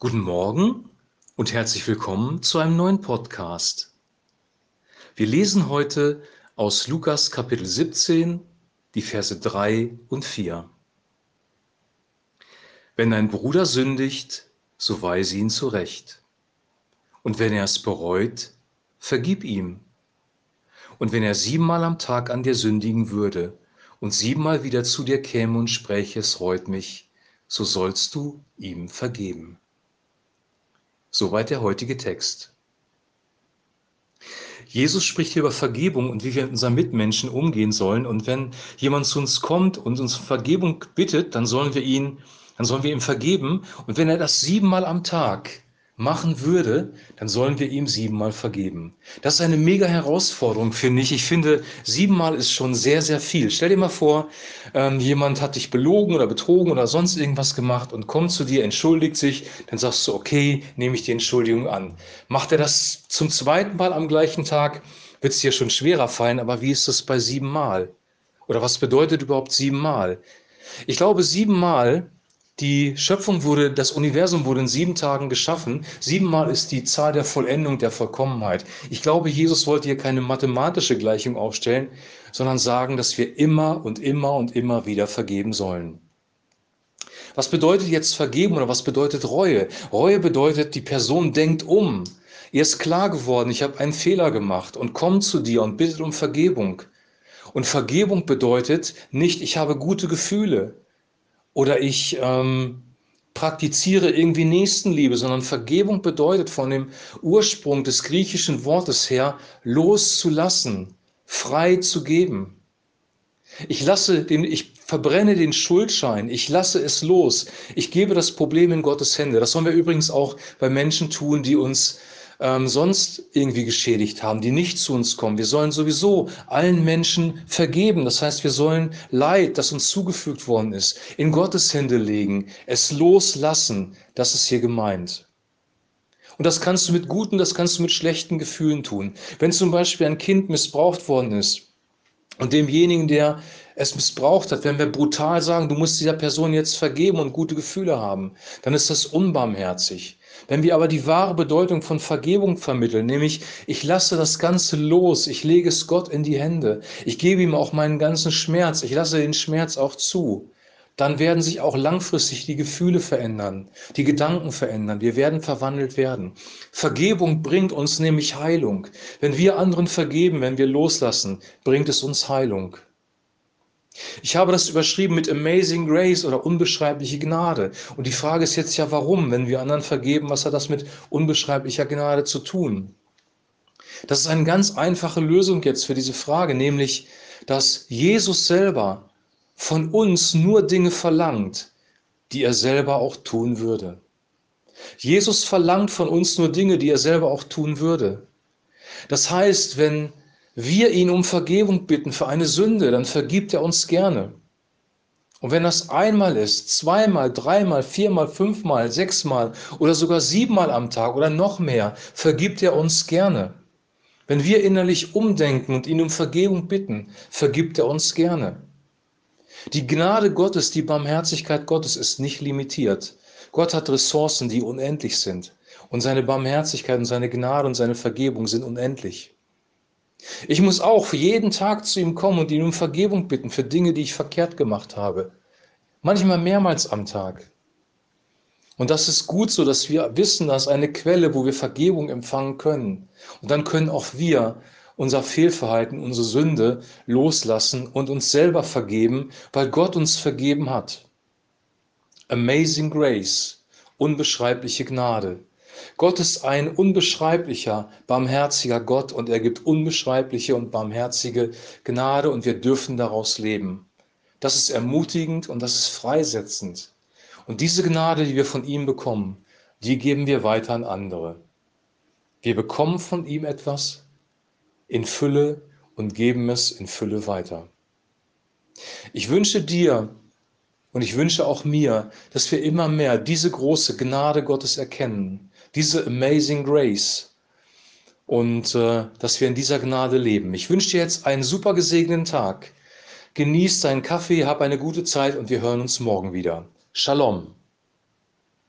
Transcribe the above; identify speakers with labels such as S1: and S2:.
S1: Guten Morgen und herzlich willkommen zu einem neuen Podcast. Wir lesen heute aus Lukas Kapitel 17 die Verse 3 und 4. Wenn dein Bruder sündigt, so weise ihn zurecht. Und wenn er es bereut, vergib ihm. Und wenn er siebenmal am Tag an dir sündigen würde und siebenmal wieder zu dir käme und spräche, es reut mich, so sollst du ihm vergeben. Soweit der heutige Text. Jesus spricht hier über Vergebung und wie wir mit unseren Mitmenschen umgehen sollen. Und wenn jemand zu uns kommt und uns Vergebung bittet, dann sollen wir ihn, dann sollen wir ihm vergeben. Und wenn er das siebenmal am Tag machen würde, dann sollen wir ihm siebenmal vergeben. Das ist eine mega Herausforderung, finde ich. Ich finde, siebenmal ist schon sehr, sehr viel. Stell dir mal vor, ähm, jemand hat dich belogen oder betrogen oder sonst irgendwas gemacht und kommt zu dir, entschuldigt sich, dann sagst du, okay, nehme ich die Entschuldigung an. Macht er das zum zweiten Mal am gleichen Tag, wird es dir schon schwerer fallen, aber wie ist das bei siebenmal? Oder was bedeutet überhaupt siebenmal? Ich glaube, siebenmal die Schöpfung wurde, das Universum wurde in sieben Tagen geschaffen. Siebenmal ist die Zahl der Vollendung, der Vollkommenheit. Ich glaube, Jesus wollte hier keine mathematische Gleichung aufstellen, sondern sagen, dass wir immer und immer und immer wieder vergeben sollen. Was bedeutet jetzt vergeben oder was bedeutet Reue? Reue bedeutet, die Person denkt um. Ihr ist klar geworden, ich habe einen Fehler gemacht und kommt zu dir und bittet um Vergebung. Und Vergebung bedeutet nicht, ich habe gute Gefühle oder ich ähm, praktiziere irgendwie Nächstenliebe, sondern Vergebung bedeutet von dem Ursprung des griechischen Wortes her loszulassen, frei zu geben. Ich lasse den, ich verbrenne den Schuldschein, ich lasse es los, ich gebe das Problem in Gottes Hände. Das sollen wir übrigens auch bei Menschen tun, die uns ähm, sonst irgendwie geschädigt haben, die nicht zu uns kommen. Wir sollen sowieso allen Menschen vergeben. Das heißt, wir sollen Leid, das uns zugefügt worden ist, in Gottes Hände legen, es loslassen. Das ist hier gemeint. Und das kannst du mit guten, das kannst du mit schlechten Gefühlen tun. Wenn zum Beispiel ein Kind missbraucht worden ist und demjenigen, der es missbraucht hat, wenn wir brutal sagen, du musst dieser Person jetzt vergeben und gute Gefühle haben, dann ist das unbarmherzig. Wenn wir aber die wahre Bedeutung von Vergebung vermitteln, nämlich ich lasse das Ganze los, ich lege es Gott in die Hände, ich gebe ihm auch meinen ganzen Schmerz, ich lasse den Schmerz auch zu, dann werden sich auch langfristig die Gefühle verändern, die Gedanken verändern, wir werden verwandelt werden. Vergebung bringt uns nämlich Heilung. Wenn wir anderen vergeben, wenn wir loslassen, bringt es uns Heilung. Ich habe das überschrieben mit Amazing Grace oder unbeschreibliche Gnade. Und die Frage ist jetzt ja, warum? Wenn wir anderen vergeben, was hat das mit unbeschreiblicher Gnade zu tun? Das ist eine ganz einfache Lösung jetzt für diese Frage, nämlich, dass Jesus selber von uns nur Dinge verlangt, die er selber auch tun würde. Jesus verlangt von uns nur Dinge, die er selber auch tun würde. Das heißt, wenn wir ihn um Vergebung bitten für eine Sünde, dann vergibt er uns gerne. Und wenn das einmal ist, zweimal, dreimal, viermal, fünfmal, sechsmal oder sogar siebenmal am Tag oder noch mehr, vergibt er uns gerne. Wenn wir innerlich umdenken und ihn um Vergebung bitten, vergibt er uns gerne. Die Gnade Gottes, die Barmherzigkeit Gottes ist nicht limitiert. Gott hat Ressourcen, die unendlich sind. Und seine Barmherzigkeit und seine Gnade und seine Vergebung sind unendlich. Ich muss auch jeden Tag zu ihm kommen und ihn um Vergebung bitten für Dinge, die ich verkehrt gemacht habe. Manchmal mehrmals am Tag. Und das ist gut so, dass wir wissen, dass eine Quelle, wo wir Vergebung empfangen können. Und dann können auch wir unser Fehlverhalten, unsere Sünde loslassen und uns selber vergeben, weil Gott uns vergeben hat. Amazing Grace, unbeschreibliche Gnade. Gott ist ein unbeschreiblicher, barmherziger Gott und er gibt unbeschreibliche und barmherzige Gnade und wir dürfen daraus leben. Das ist ermutigend und das ist freisetzend. Und diese Gnade, die wir von ihm bekommen, die geben wir weiter an andere. Wir bekommen von ihm etwas in Fülle und geben es in Fülle weiter. Ich wünsche dir und ich wünsche auch mir, dass wir immer mehr diese große Gnade Gottes erkennen, diese Amazing Grace und äh, dass wir in dieser Gnade leben. Ich wünsche dir jetzt einen super gesegneten Tag. Genieß deinen Kaffee, hab eine gute Zeit und wir hören uns morgen wieder. Shalom.